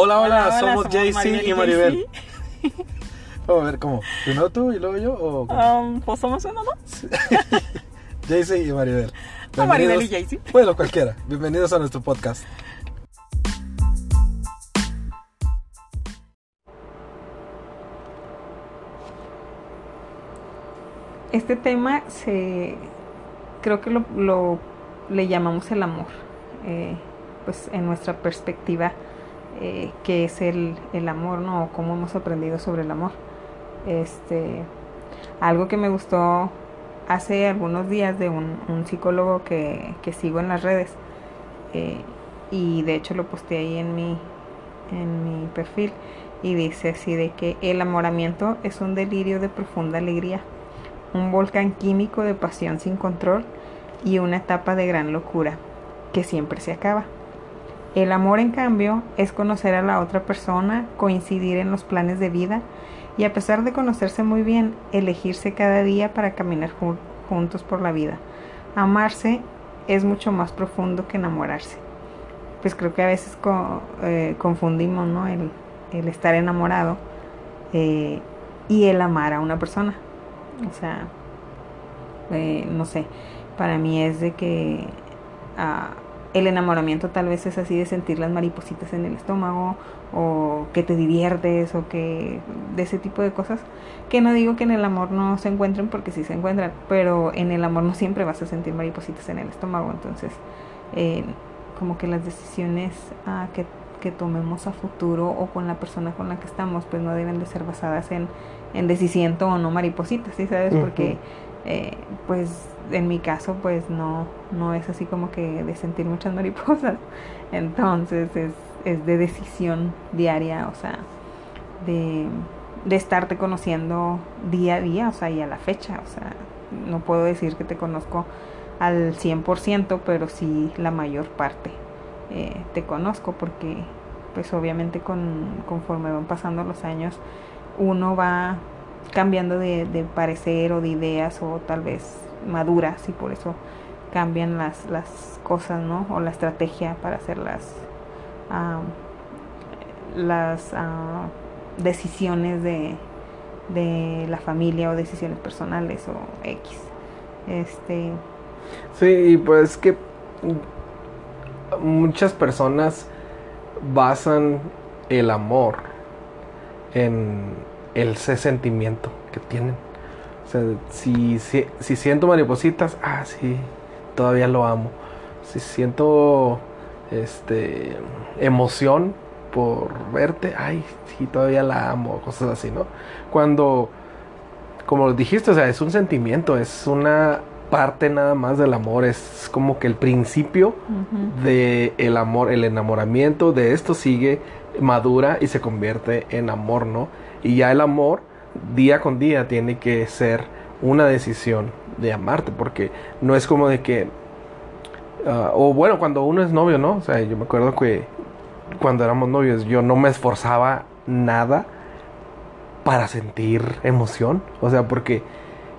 Hola, hola, Hola, hola, somos somos Maribel y y Maribel. Vamos a ver cómo. Primero tú y luego yo o cómo? Um, pues somos uno, ¿no? JC y Maribel. O Maribel y JC. Bueno, cualquiera. Bienvenidos a nuestro podcast. Este tema se creo que lo, lo- le llamamos el amor. eh, pues en nuestra perspectiva, eh, qué es el, el amor, ¿no? O cómo hemos aprendido sobre el amor. Este, algo que me gustó hace algunos días de un, un psicólogo que, que sigo en las redes. eh, y de hecho lo posteé ahí en mi, en mi perfil. Y dice así de que el enamoramiento es un delirio de profunda alegría un volcán químico de pasión sin control y una etapa de gran locura que siempre se acaba. El amor, en cambio, es conocer a la otra persona, coincidir en los planes de vida y a pesar de conocerse muy bien, elegirse cada día para caminar ju- juntos por la vida. Amarse es mucho más profundo que enamorarse. Pues creo que a veces eh, confundimos ¿no? el, el estar enamorado eh, y el amar a una persona. O sea, eh, no sé, para mí es de que ah, el enamoramiento tal vez es así de sentir las maripositas en el estómago o que te diviertes o que de ese tipo de cosas. Que no digo que en el amor no se encuentren porque sí se encuentran, pero en el amor no siempre vas a sentir maripositas en el estómago. Entonces, eh, como que las decisiones ah, que, que tomemos a futuro o con la persona con la que estamos, pues no deben de ser basadas en, en de si siento o no maripositas, ¿sí sabes? Porque, eh, pues, en mi caso, pues no, no es así como que de sentir muchas mariposas. Entonces, es, es de decisión diaria, o sea, de, de estarte conociendo día a día, o sea, y a la fecha, o sea, no puedo decir que te conozco al 100%, pero sí la mayor parte eh, te conozco porque pues obviamente con, conforme van pasando los años uno va cambiando de, de parecer o de ideas o tal vez maduras y por eso cambian las, las cosas, ¿no? O la estrategia para hacer las, las ah, decisiones de, de la familia o decisiones personales o X. Este, Sí, y pues que muchas personas basan el amor en el ese sentimiento que tienen. O sea, si, si, si siento maripositas, ah, sí, todavía lo amo. Si siento este emoción por verte, ay, sí, todavía la amo, cosas así, ¿no? Cuando, como dijiste, o sea, es un sentimiento, es una parte nada más del amor, es como que el principio de el amor, el enamoramiento de esto sigue, madura y se convierte en amor, ¿no? Y ya el amor día con día tiene que ser una decisión de amarte, porque no es como de que, ah, o bueno, cuando uno es novio, ¿no? O sea, yo me acuerdo que cuando éramos novios yo no me esforzaba nada para sentir emoción, o sea, porque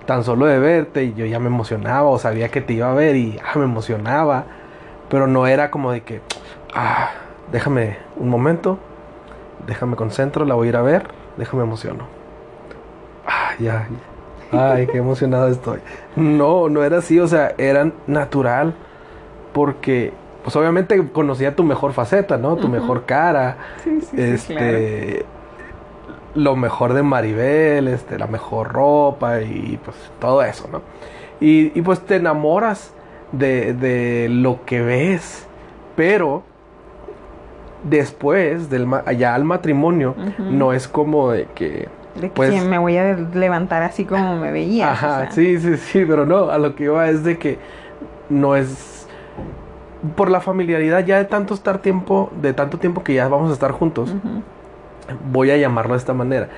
tan solo de verte yo ya me emocionaba o sabía que te iba a ver y ah, me emocionaba, pero no era como de que, ah, déjame un momento, déjame concentro, la voy a ir a ver, déjame emociono. Ya, ay, qué emocionado estoy. No, no era así, o sea, era natural porque, pues obviamente conocía tu mejor faceta, ¿no? Tu mejor cara, Sí, sí, sí, este lo mejor de Maribel, este, la mejor ropa y pues todo eso, ¿no? Y, y, pues te enamoras de, de lo que ves, pero después del ya al matrimonio no es como de que De Pues- me voy a levantar así como me veía. Ajá, sí, sí, sí, pero no, a lo que iba es de que no es por la familiaridad ya de tanto estar tiempo, de tanto tiempo que ya vamos a estar juntos, voy a llamarlo de esta manera.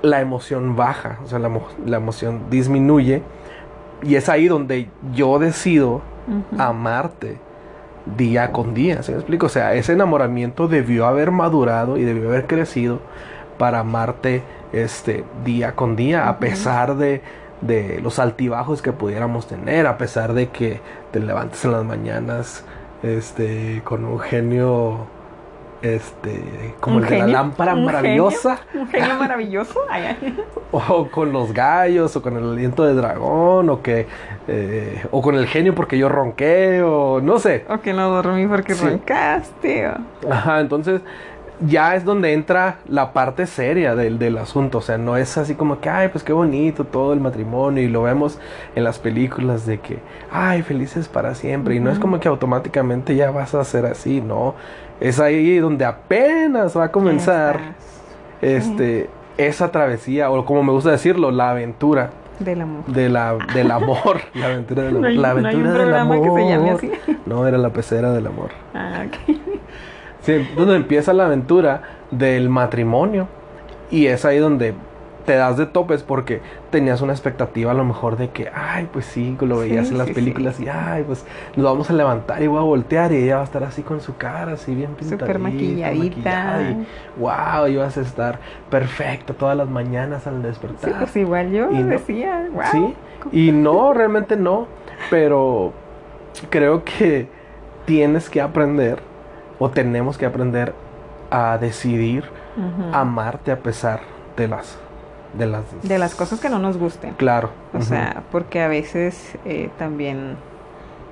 La emoción baja, o sea, la, la emoción disminuye y es ahí donde yo decido amarte día con día, ¿se me explico? O sea, ese enamoramiento debió haber madurado y debió haber crecido para amarte este día con día, a pesar de, de los altibajos que pudiéramos tener, a pesar de que te levantes en las mañanas este con un genio este, como Un el de la lámpara un maravillosa, genio, un genio maravilloso. O con los gallos, o con el aliento de dragón, o que, eh, o con el genio porque yo ronqué, o no sé. O que no dormí porque Sí. roncaste. o- Ajá, entonces ya es donde entra la parte seria del, del asunto. O sea, no es así como que, ay, pues qué bonito todo el matrimonio. Y lo vemos en las películas de que, ay, felices para siempre. Y no es como que automáticamente ya vas a ser así, no. Es ahí donde apenas va a comenzar este, esa travesía, o como me gusta decirlo, la aventura. Del amor. De la, del amor, la aventura del No amor. hay- la no hay un aventura del amor. que se llame así. No, era la pecera del amor. Ah, ok. Sí, donde empieza la aventura del matrimonio. Y es ahí donde te das de topes porque tenías una expectativa a lo mejor de que, ay, pues sí, lo veías Sí, en las sí, películas sí. y, ay, pues nos vamos a levantar y voy a voltear y ella va a estar así con su cara, así bien pintadita. Súper maquilladita. maquillada, y, wow, ibas a estar perfecta todas las mañanas al Sí, despertar. pues igual yo Y no- decía, wow. Sí, y no, realmente no, pero creo que tienes que aprender o tenemos que aprender a decidir amarte a pesar de las de las De las cosas que no nos gusten. Claro. O sea, porque a veces eh, también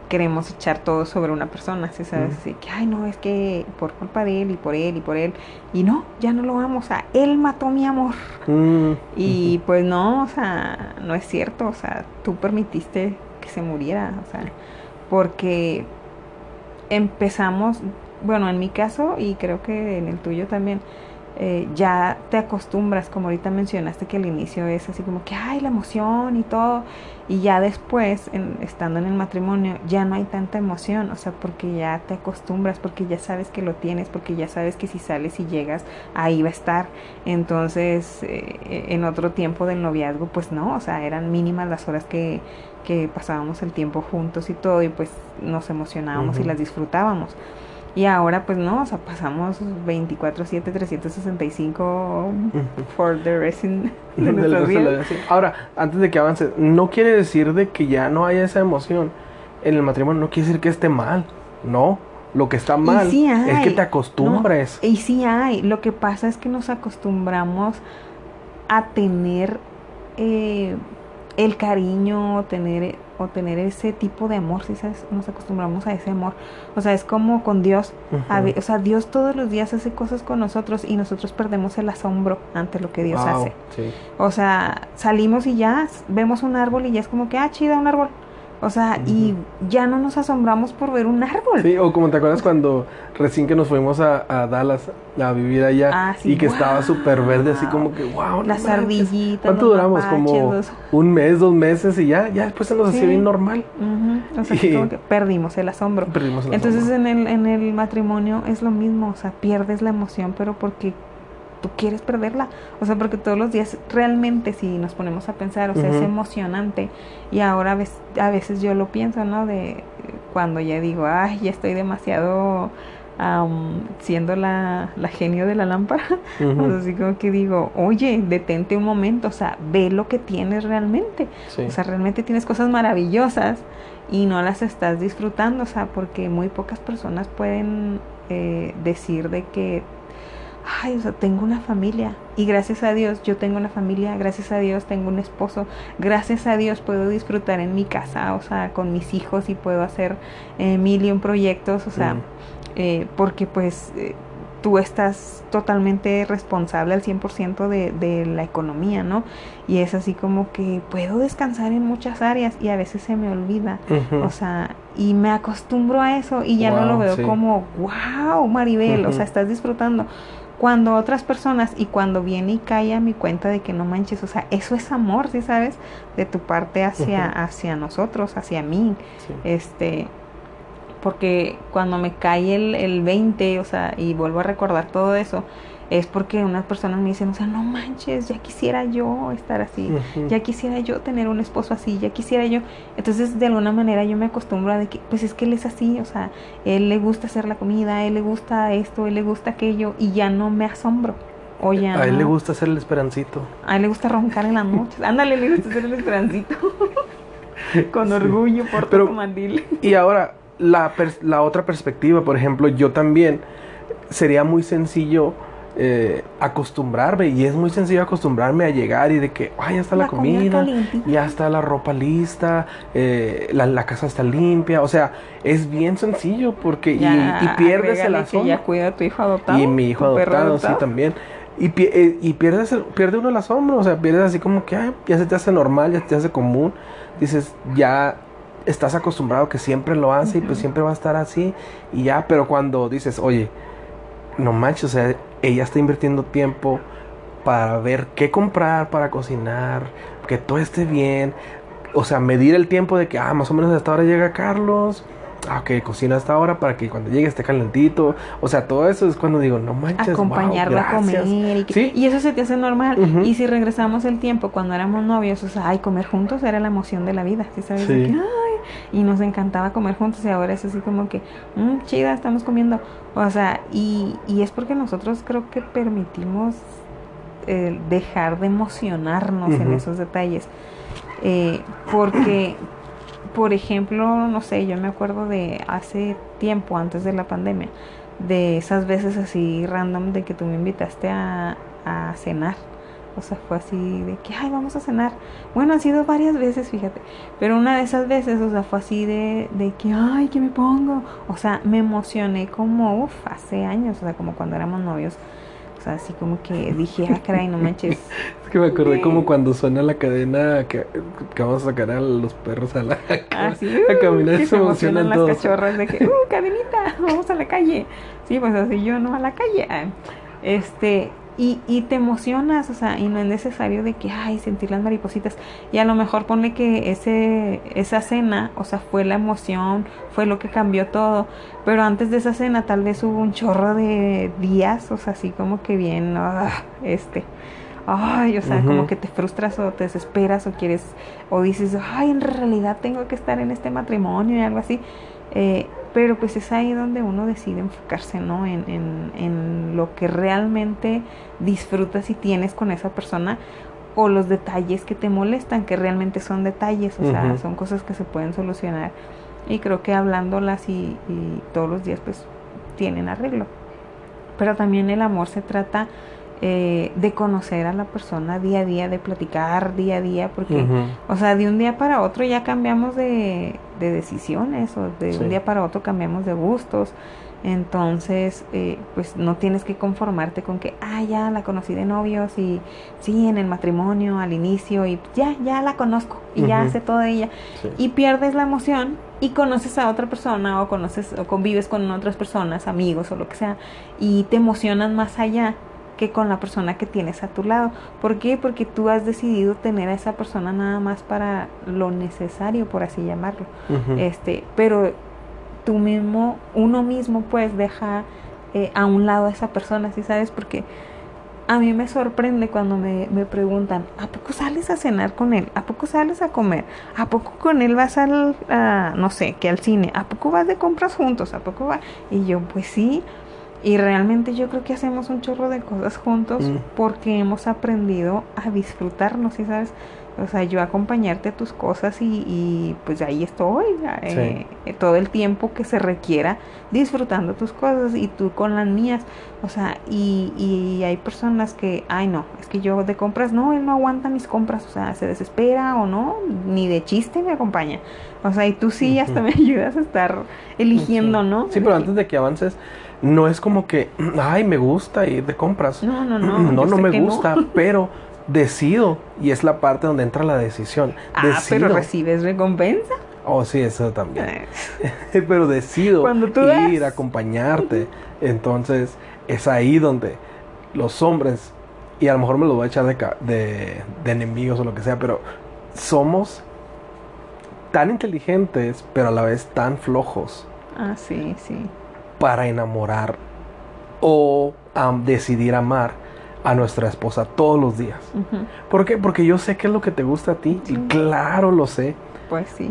queremos echar todo sobre una persona, ¿sí sabes? Ujú. Así que, ay, no, es que por culpa de él y por él y por él. Y no, ya no lo amo, o sea, él mató mi amor. Mm, Y pues no, o sea, no es cierto, o sea, tú permitiste que se muriera, o sea, porque empezamos, bueno, en mi caso y creo que en el tuyo también, eh, ya te acostumbras, como ahorita mencionaste que al inicio es así como que, ay, la emoción y todo, y ya después, en- estando en el matrimonio, ya no hay tanta emoción, o sea, porque ya te acostumbras, porque ya sabes que lo tienes, porque ya sabes que si sales y llegas, ahí va a estar. Entonces, eh, en otro tiempo del noviazgo, pues no, o sea, eran mínimas las horas que, que pasábamos el tiempo juntos y todo, y pues nos emocionábamos y las disfrutábamos. Y ahora, pues no, o sea, pasamos 24-7, 365 for the rest in- de de la vida. Ahora, antes de que avance, no quiere decir de que ya no haya esa emoción en el matrimonio, no quiere decir que esté mal, no. Lo que está mal sí es que te acostumbres. Y sí hay, lo que pasa es que nos acostumbramos a tener eh, el cariño, tener o tener ese tipo de amor, ¿sí sabes? Nos acostumbramos a ese amor. O sea, es como con Dios. O sea, Dios todos los días hace cosas con nosotros y nosotros perdemos el asombro ante lo que Dios Wow, hace. sí. O sea, salimos y ya vemos un árbol y ya es como que, ah, chida, un árbol. O sea, y ya no nos asombramos por ver un árbol. Sí, o como te acuerdas cuando recién que nos fuimos a, a Dallas a vivir allá Ah, sí, y que estaba súper verde, así como que, wow. Las ardillitas. ¿Cuánto duramos? mapaches, Como un mes, dos meses y ya, ya después se nos hacía bien normal. Ujú, O sea, Y- como que perdimos el asombro. Perdimos el Entonces asombro. en el, en el matrimonio es lo mismo, o sea, pierdes la emoción, pero porque tú quieres perderla. O sea, porque todos los días realmente si nos ponemos a pensar, o sea, es emocionante. Y ahora a veces, a veces yo lo pienso, ¿no? De cuando ya digo, ay, ya estoy demasiado am, siendo la, la genio de la lámpara. O sea, así como que digo, oye, detente un momento, o sea, ve lo que tienes realmente. sí. O sea, realmente tienes cosas maravillosas y no las estás disfrutando, o sea, porque muy pocas personas pueden eh, decir de que, ay, o sea, tengo una familia y gracias a Dios yo tengo una familia, gracias a Dios tengo un esposo, gracias a Dios puedo disfrutar en mi casa, o sea, con mis hijos y puedo hacer eh, mil y un proyectos, o sea, Ujú. eh, porque pues eh, tú estás totalmente responsable al 100% de, de la economía, ¿no? Y es así como que puedo descansar en muchas áreas y a veces se me olvida. O sea, y me acostumbro a eso y ya no lo veo sí. como, wow, Maribel, o sea, estás disfrutando. Cuando otras personas y cuando viene y cae a mi cuenta de que no manches, o sea, eso es amor, ¿sí sabes? De tu parte hacia, Ujú. hacia nosotros, hacia mí Sí. este porque cuando me cae el, el 20, o sea, y vuelvo a recordar todo eso, es porque unas personas me dicen, o sea, no manches, ya quisiera yo estar así, ya quisiera yo tener un esposo así, ya quisiera yo. Entonces, de alguna manera yo me acostumbro a de que, pues es que él es así, o sea, él le gusta hacer la comida, él le gusta esto, él le gusta aquello, y ya no me asombro. O ya A él le gusta hacer el esperancito. a él le gusta roncar en las noches. Ándale, le gusta hacer el esperancito. Con orgullo por Pero- tu mandil. Y ahora, la, la otra perspectiva, por ejemplo, yo también sería muy sencillo eh, acostumbrarme y es muy sencillo acostumbrarme a llegar y de que ay, ya está la, La comida ya está la ropa lista, eh, la, la casa está limpia, o sea, es bien sencillo porque y- Ya, y, pierdes el asombro. ya cuida a tu hijo adoptado. Y mi hijo adoptado, sí, también. Y, eh, y pierdes el- pierde uno el asombro, o sea, pierdes así como que ay, ya se te hace normal, ya se te hace común. Dices, ya estás acostumbrado que siempre lo hace y pues siempre va a estar así. Y ya, pero cuando dices, oye, no manches, o sea, ella está invirtiendo tiempo para ver qué comprar para cocinar, que todo esté bien. O sea, medir el tiempo de que, ah, más o menos a esta hora llega Carlos. Ah, ok, cocina a esta hora para que cuando llegue esté calentito. O sea, todo eso es cuando digo, no manches, wow, acompañarlo a comer y, que- Sí. y eso se te hace normal y si regresamos el tiempo cuando éramos novios o sea ay comer juntos era la emoción de la vida ¿sí sabes? Sí. que, y nos encantaba comer juntos y ahora es así como que "Mm, chida estamos comiendo o sea y, y es porque nosotros creo que permitimos eh, dejar de emocionarnos en esos detalles. Eh, porque por ejemplo no sé yo me acuerdo de hace tiempo antes de la pandemia de esas veces así random de que tú me invitaste a, a cenar. O sea, fue así de que, ay, vamos a cenar. Bueno, han sido varias veces, fíjate. Pero una de esas veces, o sea, fue así de, de que, ay, ¿qué me pongo? O sea, me emocioné como, uff, hace años, o sea, como cuando éramos novios. O sea, así como que dije, ah, caray, no manches. Es que me acordé como cuando suena la cadena que, que vamos a sacar a los perros a la Así, a caminar que se emocionan las todos. cachorras de que, uh, cadenita, vamos a la calle. Sí, pues así yo no a la calle. Este, y, y te emocionas, o sea, y no es necesario de que, ay, sentir las maripositas. Y a lo mejor ponle que ese, esa cena, o sea, fue la emoción, fue lo que cambió todo. Pero antes de esa cena tal vez hubo un chorro de días, o sea, así como que bien, ah, este. Ay, o sea, como que te frustras o te desesperas o quieres, o dices, ay, en realidad tengo que estar en este matrimonio y algo así. Eh, pero pues es ahí donde uno decide enfocarse, ¿no? En, en, en lo que realmente disfrutas y tienes con esa persona o los detalles que te molestan, que realmente son detalles, o sea, son cosas que se pueden solucionar. Y creo que hablándolas y, y todos los días pues tienen arreglo. Pero también el amor se trata eh, de conocer a la persona día a día, de platicar día a día, porque, o sea, de un día para otro ya cambiamos de, de decisiones, o de Sí. un día para otro cambiamos de gustos. Entonces, eh, pues no tienes que conformarte con que, ah, ya la conocí de novios y sí, en el matrimonio, al inicio, y ya, ya la conozco y ya sé todo de ella Sí. y pierdes la emoción y conoces a otra persona o conoces o convives con otras personas, amigos o lo que sea y te emocionas más allá que con la persona que tienes a tu lado. ¿Por qué? Porque tú has decidido tener a esa persona nada más para lo necesario, por así llamarlo. Este, pero tú mismo, uno mismo pues deja eh, a un lado a esa persona, ¿sí sabes? Porque a mí me sorprende cuando me, me preguntan, ¿a poco sales a cenar con él? ¿A poco sales a comer? ¿A poco con él vas al, a, no sé, que al cine? ¿A poco vas de compras juntos? ¿A poco va? Y yo, pues sí. Y realmente yo creo que hacemos un chorro de cosas juntos Mm. porque hemos aprendido a disfrutarnos, ¿sí sabes? O sea, yo acompañarte a tus cosas y, y, pues ahí estoy, eh, todo el tiempo que se requiera disfrutando tus cosas y tú con las mías. O sea, y, y hay personas que, ay no, es que yo de compras, no, él no aguanta mis compras, o sea, se desespera o no, ni de chiste me acompaña. O sea, y tú sí hasta me ayudas a estar eligiendo, ¿no? Sí, pero antes de que avances, no es como que, ay, me gusta ir de compras. No, no, no. no, no me gusta, pero decido. Y es la parte donde entra la decisión. Ah, decido. pero recibes recompensa. Oh, sí, eso también. pero decido Cuando tú ir, acompañarte. Entonces, es ahí donde los hombres, y a lo mejor me lo voy a echar de, de, de enemigos o lo que sea, pero somos tan inteligentes, pero a la vez tan flojos Ah, sí, sí. Para enamorar o decidir amar a nuestra esposa todos los días. ¿Por qué? Porque yo sé qué es lo que te gusta a ti. Y Sí. claro lo sé. Pues sí.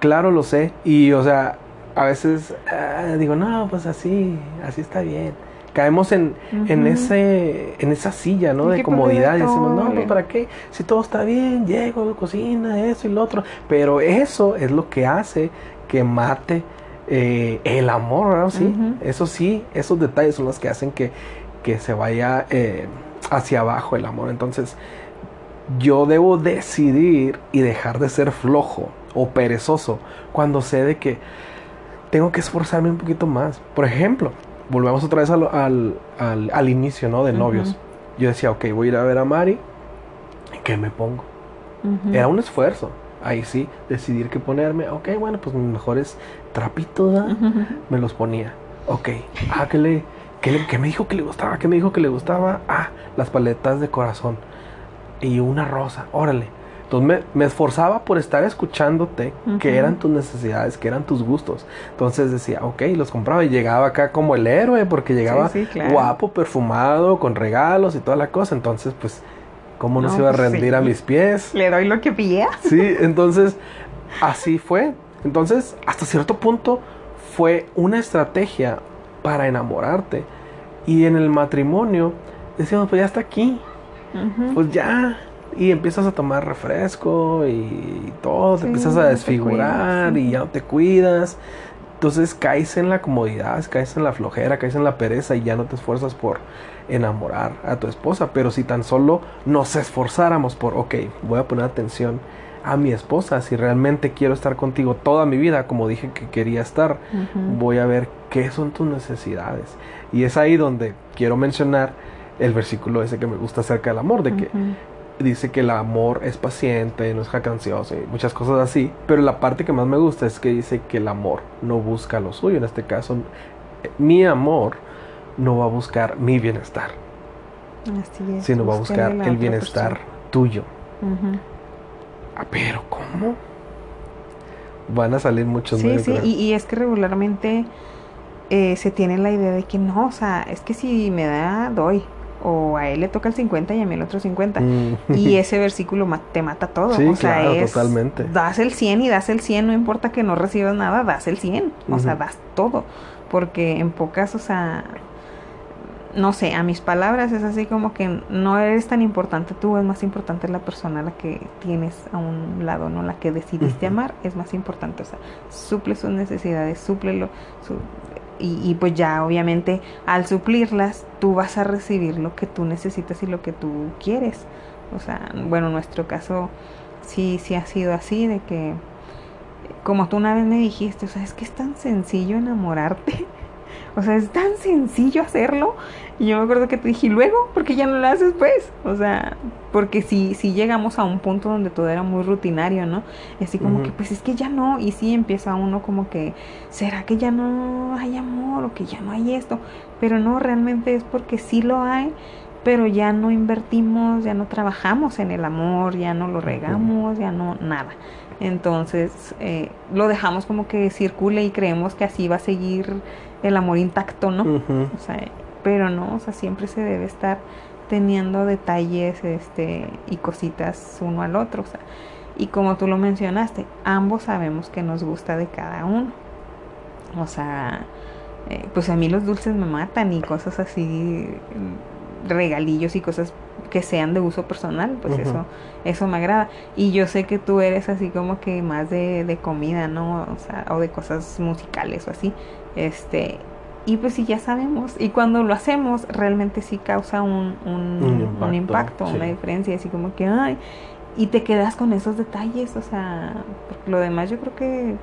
Claro lo sé. Y o sea, a veces ah, digo, no, pues así, así está bien. Caemos en, en ese, en esa silla, ¿no? De comodidad. Y decimos, no, pues ¿para qué? Si todo está bien, llego, cocina, eso y lo otro. Pero eso es lo que hace que mate eh, el amor, ¿no? Sí, eso sí, esos detalles son los que hacen que, que se vaya eh, hacia abajo el amor. Entonces, yo debo decidir y dejar de ser flojo o perezoso cuando sé de que tengo que esforzarme un poquito más. Por ejemplo, volvemos otra vez al, al, al- al inicio, ¿no? De novios. Yo decía, ok, voy a ir a ver a Mari. ¿Qué me pongo? Era un esfuerzo. Ahí sí, decidir qué ponerme. Ok, bueno, pues mis mejores trapitos. Ujú. me los ponía. Ok, ah, ¿qué, le, qué, le- qué me dijo que le gustaba? ¿Qué me dijo que le gustaba? Ah, las paletas de corazón. Y una rosa, órale. Entonces me, me esforzaba por estar escuchándote que Ujú. eran tus necesidades, que eran tus gustos. Entonces decía, ok, los compraba y llegaba acá como el héroe porque llegaba Sí, sí, claro. guapo, perfumado, con regalos y toda la cosa. Entonces, pues, ¿cómo no, No, se iba a pues, rendir a mis pies? Le doy lo que pilla. Sí, entonces así fue. Entonces, hasta cierto punto fue una estrategia para enamorarte. Y en el matrimonio decíamos, pues ya está aquí, pues ya. Y empiezas a tomar refresco y todo, te empiezas a te desfigurar cuidas, y ya no te cuidas. Entonces caes en la comodidad, caes en la flojera, caes en la pereza y ya no te esfuerzas por enamorar a tu esposa. Pero si tan solo nos esforzáramos por, ok, voy a poner atención a mi esposa, si realmente quiero estar contigo toda mi vida, como dije que quería estar, voy a ver qué son tus necesidades. Y es ahí donde quiero mencionar el versículo ese que me gusta acerca del amor, de que. Dice que el amor es paciente, no es jactancioso y muchas cosas así. Pero la parte que más me gusta es que dice que el amor no busca lo suyo. En este caso, eh, mi amor no va a buscar mi bienestar, Así es. sino va a buscar el bienestar persona. tuyo. Ah, pero ¿cómo? Van a salir muchos Sí, sí, y es que regularmente eh, se tiene la idea de que no, o sea, es que si me da, doy. O a él le toca el 50 y a mí el otro 50. Mm. Y ese versículo te mata todo. Sí, o sea, claro, es, totalmente. Das el 100 y das el 100, no importa que no recibas nada, das el 100. O sea, das todo. Porque en pocas, o sea, no sé, a mis palabras es así como que no eres tan importante tú, es más importante la persona a la que tienes a un lado, ¿no? La que decidiste amar es más importante. O sea, suple sus necesidades, súplelo. su- y, y pues ya, obviamente, al suplirlas, tú vas a recibir lo que tú necesitas y lo que tú quieres. O sea, bueno, en nuestro caso sí, sí ha sido así, de que, como tú una vez me dijiste, o sea, es que es tan sencillo enamorarte. O sea, es tan sencillo hacerlo. Y yo me acuerdo que te dije, ¿y luego? porque ya no lo haces pues? O sea, porque si, si llegamos a un punto donde todo era muy rutinario, ¿no? Y así como que, pues es que ya no. Y sí empieza uno como que, ¿será que ya no hay amor o que ya no hay esto? Pero no, realmente es porque sí lo hay, pero ya no invertimos, ya no trabajamos en el amor, ya no lo regamos, ya no nada. Entonces eh, lo dejamos como que circule y creemos que así va a seguir el amor intacto, ¿no? O sea, pero no, o sea, siempre se debe estar teniendo detalles este y cositas uno al otro, o sea, y como tú lo mencionaste, ambos sabemos que nos gusta de cada uno. O sea, eh, pues a mí los dulces me matan y cosas así, regalillos y cosas que sean de uso personal, pues eso eso me agrada. Y yo sé que tú eres así como que más de, de comida, ¿no? O sea, o de cosas musicales o así. Este, y pues sí, ya sabemos. Y cuando lo hacemos, realmente sí causa un, un, Un un impacto, sí. una diferencia. Así como que, ay, y te quedas con esos detalles, o sea, porque lo demás yo creo que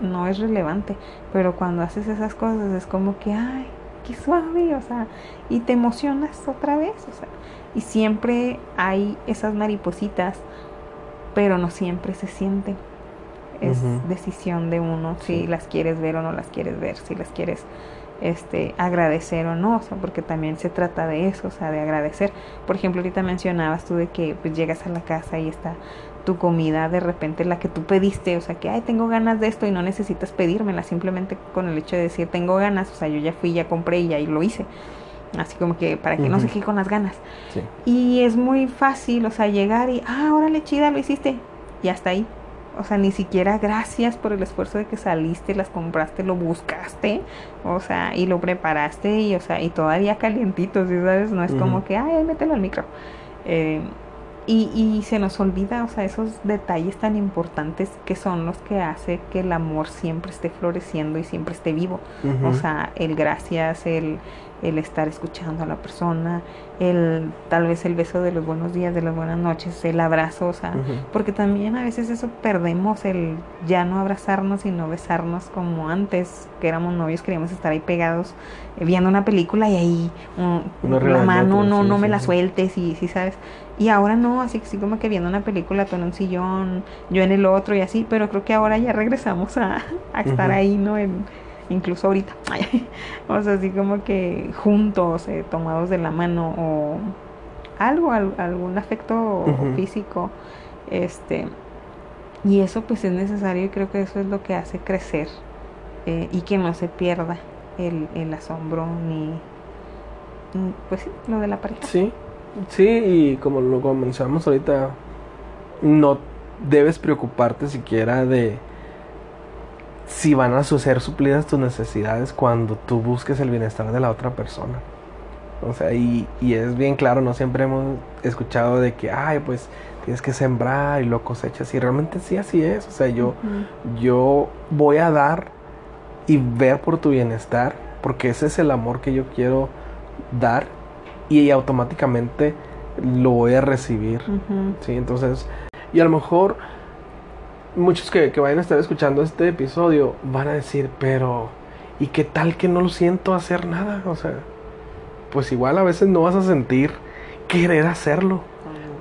no es relevante. Pero cuando haces esas cosas es como que, ay, qué suave, o sea, y te emocionas otra vez, o sea. Y siempre hay esas maripositas, pero no siempre se sienten. Es decisión de uno si las quieres ver o no las quieres ver, si las quieres este agradecer o no, o sea, porque también se trata de eso, o sea, de agradecer. Por ejemplo, ahorita mencionabas tú de que pues llegas a la casa y está tu comida de repente la que tú pediste, o sea, que ay, tengo ganas de esto y no necesitas pedírmela, simplemente con el hecho de decir tengo ganas, o sea, yo ya fui, ya compré y ya lo hice. Así como que para que no se quede con las ganas. Sí. Y es muy fácil, o sea, llegar y, ah, órale, chida, lo hiciste. Y hasta ahí. O sea, ni siquiera gracias por el esfuerzo de que saliste, las compraste, lo buscaste, o sea, y lo preparaste, y, o sea, y todavía calientitos, ¿sí ¿sabes? No es como que, ay, mételo al micro. Eh, y, y se nos olvida, o sea, esos detalles tan importantes que son los que hace que el amor siempre esté floreciendo y siempre esté vivo. O sea, el gracias, el, el estar escuchando a la persona, el tal vez el beso de los buenos días, de las buenas noches, el abrazo, o sea, porque también a veces eso perdemos, el ya no abrazarnos y no besarnos como antes, que éramos novios, queríamos estar ahí pegados eh, viendo una película y ahí um, arriba la mano, no, sí, no sí, me la sueltes y sí, ¿sabes? Y ahora no, así, así como que viendo una película, tú en un sillón, yo en el otro y así, pero creo que ahora ya regresamos a, a estar ahí, ¿no? En, incluso ahorita. o sea, así como que juntos, eh, tomados de la mano o algo, al- algún afecto físico. Este, y eso pues es necesario y creo que eso es lo que hace crecer eh, y que no se pierda el, el asombro ni, pues sí, lo de la pareja. Sí, sí, y como lo como mencionamos ahorita, no debes preocuparte siquiera de si van a ser suplidas tus necesidades cuando tú busques el bienestar de la otra persona. O sea, y, y es bien claro, no siempre hemos escuchado de que, ay, pues tienes que sembrar y lo cosechas. Y realmente sí, así es. O sea, yo, yo voy a dar y ver por tu bienestar, porque ese es el amor que yo quiero dar y automáticamente lo voy a recibir. Ujú. ¿sí? Entonces, y a lo mejor muchos que, que vayan a estar escuchando este episodio van a decir, pero ¿y qué tal que no lo siento hacer nada? O sea, pues igual a veces no vas a sentir querer hacerlo.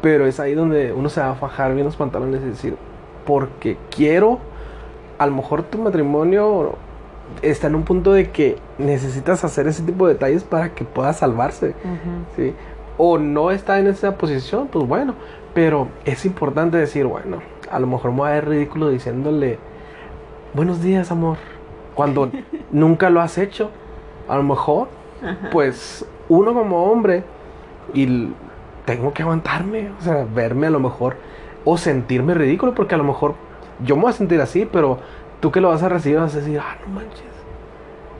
Pero es ahí donde uno se va a fajar bien los pantalones y decir, porque quiero, a lo mejor tu matrimonio está en un punto de que necesitas hacer ese tipo de detalles para que pueda salvarse. ¿sí? O no está en esa posición, pues bueno, pero es importante decir, bueno, a lo mejor me voy a ver ridículo diciéndole, buenos días, amor, cuando nunca lo has hecho, a lo mejor Ajá. pues uno como hombre y tengo que aguantarme, o sea, verme a lo mejor o sentirme ridículo porque a lo mejor yo me voy a sentir así, pero tú que lo vas a recibir vas a decir, ah, no manches,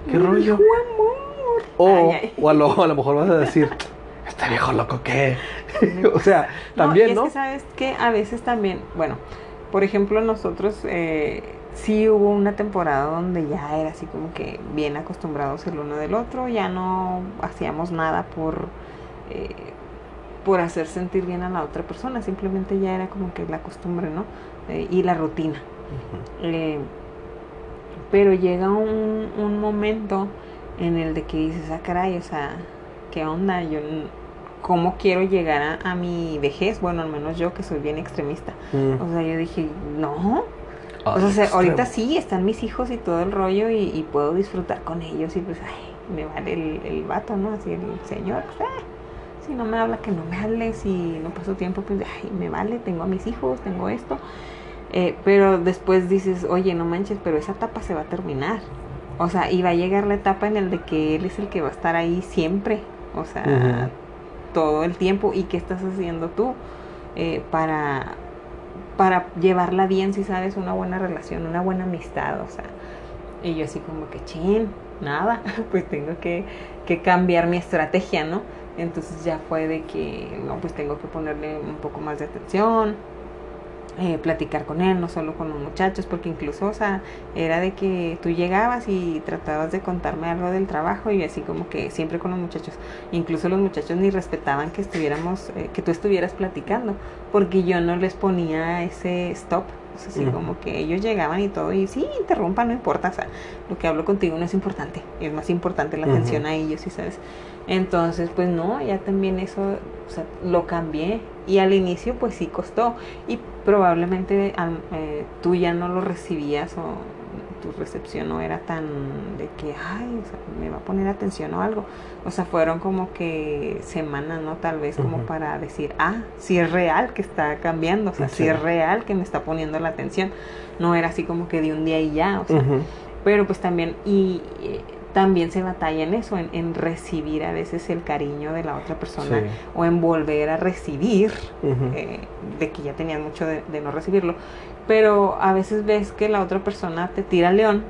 qué rollo. amor. O, Ay, ay. o a, lo, a lo mejor vas a decir, este viejo loco que, o sea, también, y ¿no? Es que sabes que a veces también, bueno, por ejemplo, nosotros eh, sí hubo una temporada donde ya era así como que bien acostumbrados el uno del otro, ya no hacíamos nada por, eh, por hacer sentir bien a la otra persona, simplemente ya era como que la costumbre, ¿no? Eh, y la rutina. Eh, pero llega un, un momento en el de que dices, ah, caray, o sea, ¿qué onda? Yo, ¿cómo quiero llegar a, a mi vejez? Bueno, al menos yo que soy bien extremista. Mm. O sea, yo dije, no. O sea, se- ahorita sí, están mis hijos y todo el rollo y, y puedo disfrutar con ellos y pues, ay, me vale el, el vato, ¿no? Así el señor, pues, ah, si no me habla, que no me hable, si no paso tiempo, pues, ay, me vale, tengo a mis hijos, tengo esto. Eh, pero después dices, oye, no manches, pero esa etapa se va a terminar. O sea, y va a llegar la etapa en el de que él es el que va a estar ahí siempre. O sea. Todo el tiempo. ¿Y qué estás haciendo tú eh, para, para llevarla bien, si sabes, una buena relación, una buena amistad? O sea, y yo así como que, chin, nada, pues tengo que, que cambiar mi estrategia, ¿no? Entonces ya fue de que, no, pues tengo que ponerle un poco más de atención, eh, platicar con él, no solo con los muchachos, porque incluso, o sea, era de que tú llegabas y tratabas de contarme algo del trabajo y así como que siempre con los muchachos, incluso los muchachos ni respetaban que estuviéramos, eh, que tú estuvieras platicando, porque yo no les ponía ese stop, o sea, así como que ellos llegaban y todo, y sí, interrumpa, no importa, o sea, lo que hablo contigo no es importante, es más importante la atención a ellos, ¿sí sabes? Entonces, pues no, ya también eso, o sea, lo cambié. Y al inicio, pues sí costó. Y probablemente eh, tú ya no lo recibías o tu recepción no era tan de que, ay, o sea, me va a poner atención o algo. O sea, fueron como que semanas, ¿no? Tal vez como para decir, ah, sí es real que está cambiando, o sea, sí. Sí. es real que me está poniendo la atención. No era así como que de un día y ya, o sea, pero pues también y eh, también se batalla en eso en, en recibir a veces el cariño de la otra persona Sí. o en volver a recibir eh, de que ya tenías mucho de, de no recibirlo pero a veces ves que la otra persona te tira león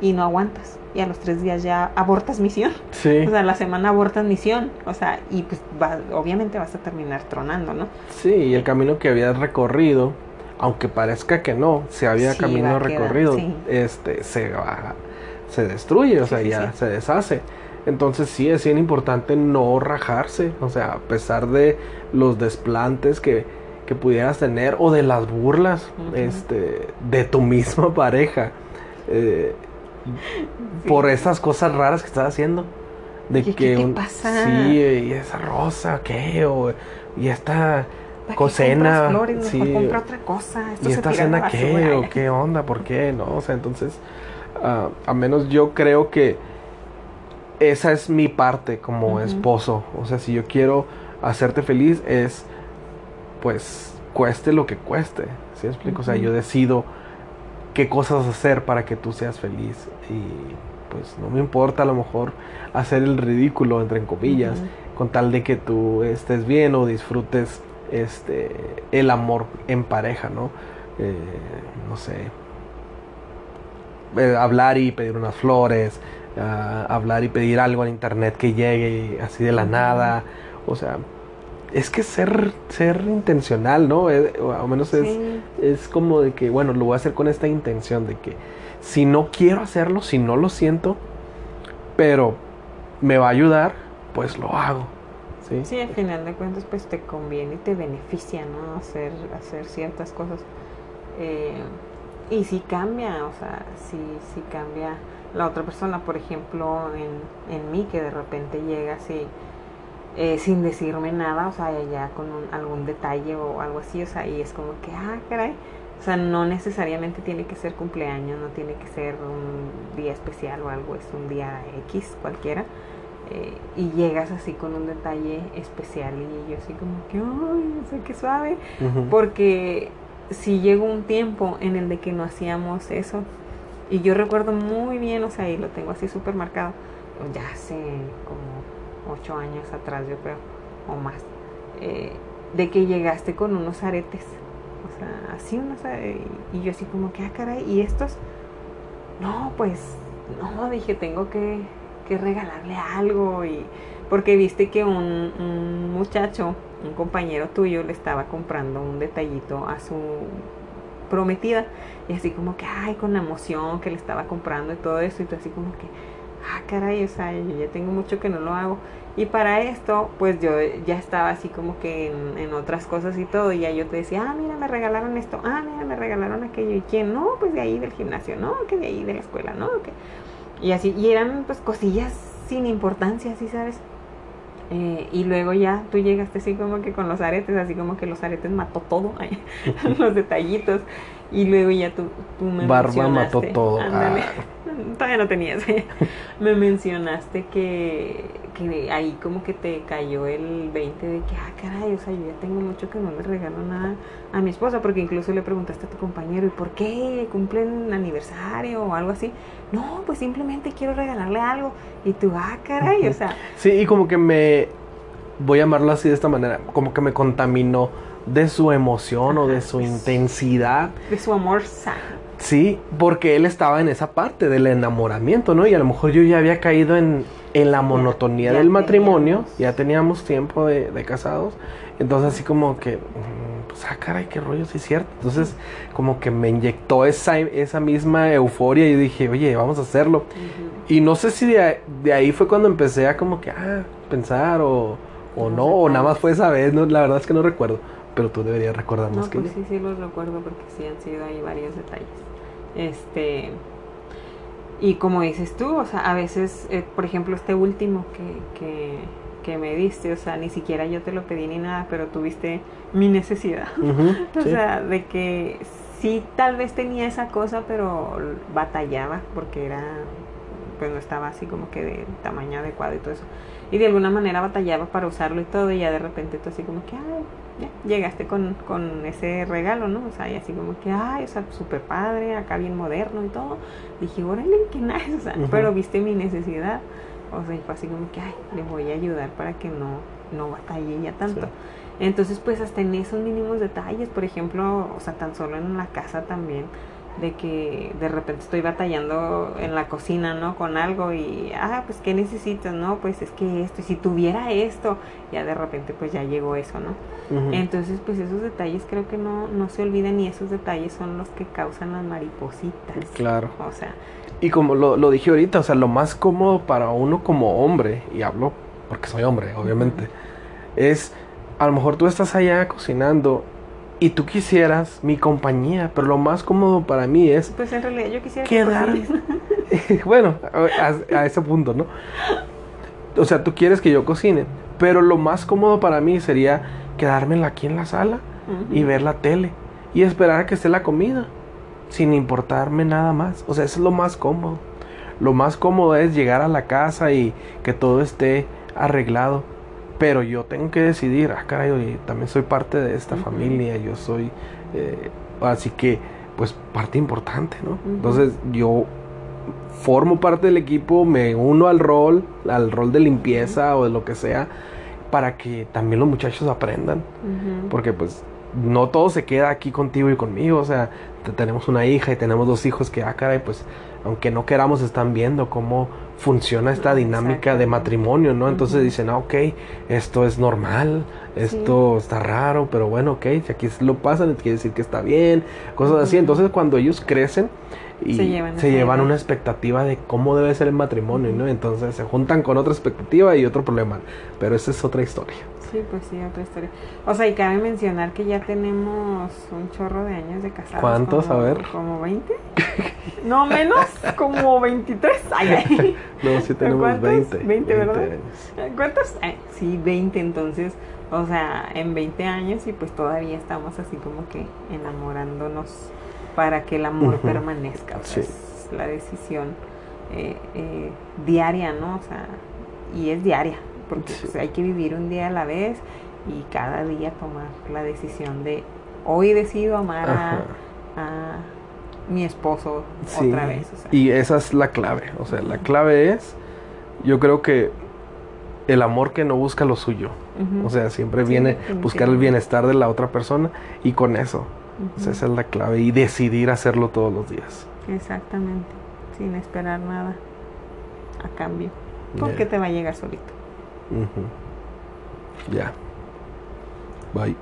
y no aguantas. Y a los tres días ya abortas misión. Sí. O sea, la semana abortas misión. O sea, y pues va- obviamente vas a terminar tronando, ¿no? Sí, y el camino que habías recorrido, aunque parezca que no, si había Sí, camino quedar, recorrido, sí. este se va, se destruye, o Sí, sea, sí, ya sí. se deshace. Entonces sí es bien importante no rajarse, o sea, a pesar de los desplantes que, que pudieras tener o de las burlas este, de tu misma pareja. eh, por esas cosas raras que estás haciendo. De que ¿qué te un- pasa? Sí, y esa rosa, ¿qué? O, y esta ¿Para qué cocena, flores? Sí. compra otra cosa. Esto ¿Y esta cena qué? ¿O qué onda? ¿Por qué? No, o sea, entonces, a menos yo creo que esa es mi parte como esposo. O sea, si yo quiero hacerte feliz es, pues, cueste lo que cueste. ¿Sí me explico? O sea, yo decido qué cosas hacer para que tú seas feliz. Y pues no me importa a lo mejor hacer el ridículo, entre comillas, con tal de que tú estés bien o disfrutes este el amor en pareja, ¿no? Eh, no sé. Eh, hablar y pedir unas flores, ah, hablar y pedir algo en internet que llegue así de la nada, o sea, es que ser ser intencional, ¿no? Eh, o al menos es Sí. es como de que, bueno, lo voy a hacer con esta intención de que si no quiero hacerlo, si no lo siento, pero me va a ayudar, pues lo hago. Sí. Sí, al final de cuentas, pues te conviene y te beneficia, ¿no? Hacer, hacer ciertas cosas. Eh, y si cambia, o sea, si, si cambia la otra persona, por ejemplo, en, en mí, que de repente llega así, eh, sin decirme nada, o sea, ya con un- algún detalle o algo así, o sea, y es como que, ah, caray. O sea, no necesariamente tiene que ser cumpleaños, no tiene que ser un día especial o algo, es un día X cualquiera. eh, y llegas así con un detalle especial y yo así como que, ay, o sea, qué suave. Porque si llegó un tiempo en el de que no hacíamos eso. Y yo recuerdo muy bien, o sea, y lo tengo así súper marcado, ya hace como ocho años atrás, yo creo, o más, eh, de que llegaste con unos aretes. O sea, así unos aretes. Y yo así como que, ah, caray, ¿y estos? No, pues, no, dije, tengo que, que regalarle algo. y Porque viste que un muchacho, un compañero tuyo, le estaba comprando un detallito a su prometida. Y así como que, ay, con la emoción que le estaba comprando y todo eso. Y tú así como que, ah, caray, o sea, yo ya tengo mucho que no lo hago. Y para esto, pues yo ya estaba así como que en, otras cosas y todo. Y ya yo te decía, ah, mira, me regalaron esto. Ah, mira, me regalaron aquello. ¿Y quién? No, pues de ahí del gimnasio. No, que de ahí de la escuela. No, que... Y así, y eran pues cosillas sin importancia, así, ¿sabes? Eh, y luego ya tú llegaste así como que con los aretes, así como que los aretes mató todo, ay, los detallitos. Y luego ya tú, tú me Barba mató todo. ándale. Ah. Todavía no tenías. me mencionaste que, que ahí como que te cayó el 20 de que, ah, caray, o sea, yo ya tengo mucho que no le regalo nada a mi esposa, porque incluso le preguntaste a tu compañero, ¿y por qué cumplen aniversario o algo así? No, pues simplemente quiero regalarle algo. Y tú, ah, caray, o sea, Sí, y como que me voy a llamarlo así de esta manera, como que me contaminó de su emoción o de su pues. intensidad. de su amor sano. Sí, porque él estaba en esa parte del enamoramiento, ¿no? Y a lo mejor yo ya había caído en, en la monotonía ya del matrimonio, teníamos. ya teníamos tiempo de, de casados, entonces así como que, mm, pues, ah, caray, qué rollo, sí es cierto. Entonces como que me inyectó esa, esa misma euforia y dije, oye, vamos a hacerlo. Y no sé si de, ahí- de ahí fue cuando empecé a como que, ah, pensar o, o Los no, o nada más fue esa vez, no, la verdad es que no recuerdo, pero tú deberías recordar No, más que pues yo. sí, sí los recuerdo porque sí han sido ahí varios detalles. Este. Y como dices tú, o sea, a veces, eh, por ejemplo, este último que, que, que me diste, o sea, ni siquiera yo te lo pedí ni nada, pero tuviste mi necesidad. O sí. sea, de que sí, tal vez tenía esa cosa, pero batallaba porque era, pues no estaba así como que de tamaño adecuado y todo eso. Y de alguna manera batallaba para usarlo y todo, y ya de repente tú así como que, ay, llegaste con, con ese regalo, ¿no? O sea, y así como que, ay, o sea, súper padre, acá bien moderno y todo. Dije, órale, qué nice, o sea, pero viste mi necesidad. O sea, y fue así como que, ay, le voy a ayudar para que no, no batalle ya tanto. Sí. Entonces, pues hasta en esos mínimos detalles, por ejemplo, o sea, tan solo en la casa también, de que de repente estoy batallando en la cocina, ¿no? Con algo y, ah, pues, ¿qué necesitas? No, pues es que esto, y si tuviera esto, ya de repente pues ya llegó eso, ¿no? Entonces, pues esos detalles creo que no, no se olvidan y esos detalles son los que causan las maripositas. Claro. O sea, Y como lo, lo dije ahorita, o sea, lo más cómodo para uno como hombre, y hablo porque soy hombre, obviamente, es a lo mejor tú estás allá cocinando y tú quisieras mi compañía, pero lo más cómodo para mí es pues en realidad yo quisiera que quedar. cocines. bueno, a, a ese punto, ¿no? O sea, tú quieres que yo cocine, pero lo más cómodo para mí sería quedarme aquí en la sala y ver la tele y esperar a que esté la comida sin importarme nada más. O sea, eso es lo más cómodo. Lo más cómodo es llegar a la casa y que todo esté arreglado. Pero yo tengo que decidir, ah, caray, oye, también soy parte de esta familia, yo soy, eh, así que, pues, parte importante, ¿no? Entonces, yo formo parte del equipo, me uno al rol, al rol de limpieza o de lo que sea, para que también los muchachos aprendan. Porque pues no todo se queda aquí contigo y conmigo. O sea, te- tenemos una hija y tenemos dos hijos que, ah, caray, pues aunque no queramos, están viendo cómo funciona esta dinámica de matrimonio, ¿no? Entonces dicen, ah, ok, esto es normal, esto está raro, pero bueno, ok, si aquí lo pasan, quiere decir que está bien, cosas así. Entonces cuando ellos crecen y Se llevan se llevan una expectativa de cómo debe ser el matrimonio, ¿no? Entonces se juntan con otra expectativa y otro problema. Pero esa es otra historia. Sí, pues sí, otra historia. O sea, y cabe mencionar que ya tenemos un chorro de años de casados. ¿Cuántos? como- A ver. ¿Como 20? No, menos, como 23. Ay, ay. No, sí tenemos ¿Cuántos? 20. 20, ¿verdad? años. ¿Cuántos? Eh, sí, 20, entonces, o sea, en 20 años y pues todavía estamos así como que enamorándonos para que el amor permanezca. O sea, Sí. es la decisión eh, eh, diaria, ¿no? O sea, y es diaria, porque pues, hay que vivir un día a la vez y cada día tomar la decisión de hoy decido amar a, mi esposo Sí, otra vez. O sea, Y esa es la clave. O sea, la clave es, yo creo que el amor que no busca lo suyo. O sea, siempre Sí, viene buscar el bienestar de la otra persona y con eso. O sea, ujú. esa es la clave y decidir hacerlo todos los días. Exactamente, sin esperar nada a cambio, porque te va a llegar solito. Mm-hmm. Yeah. Bye.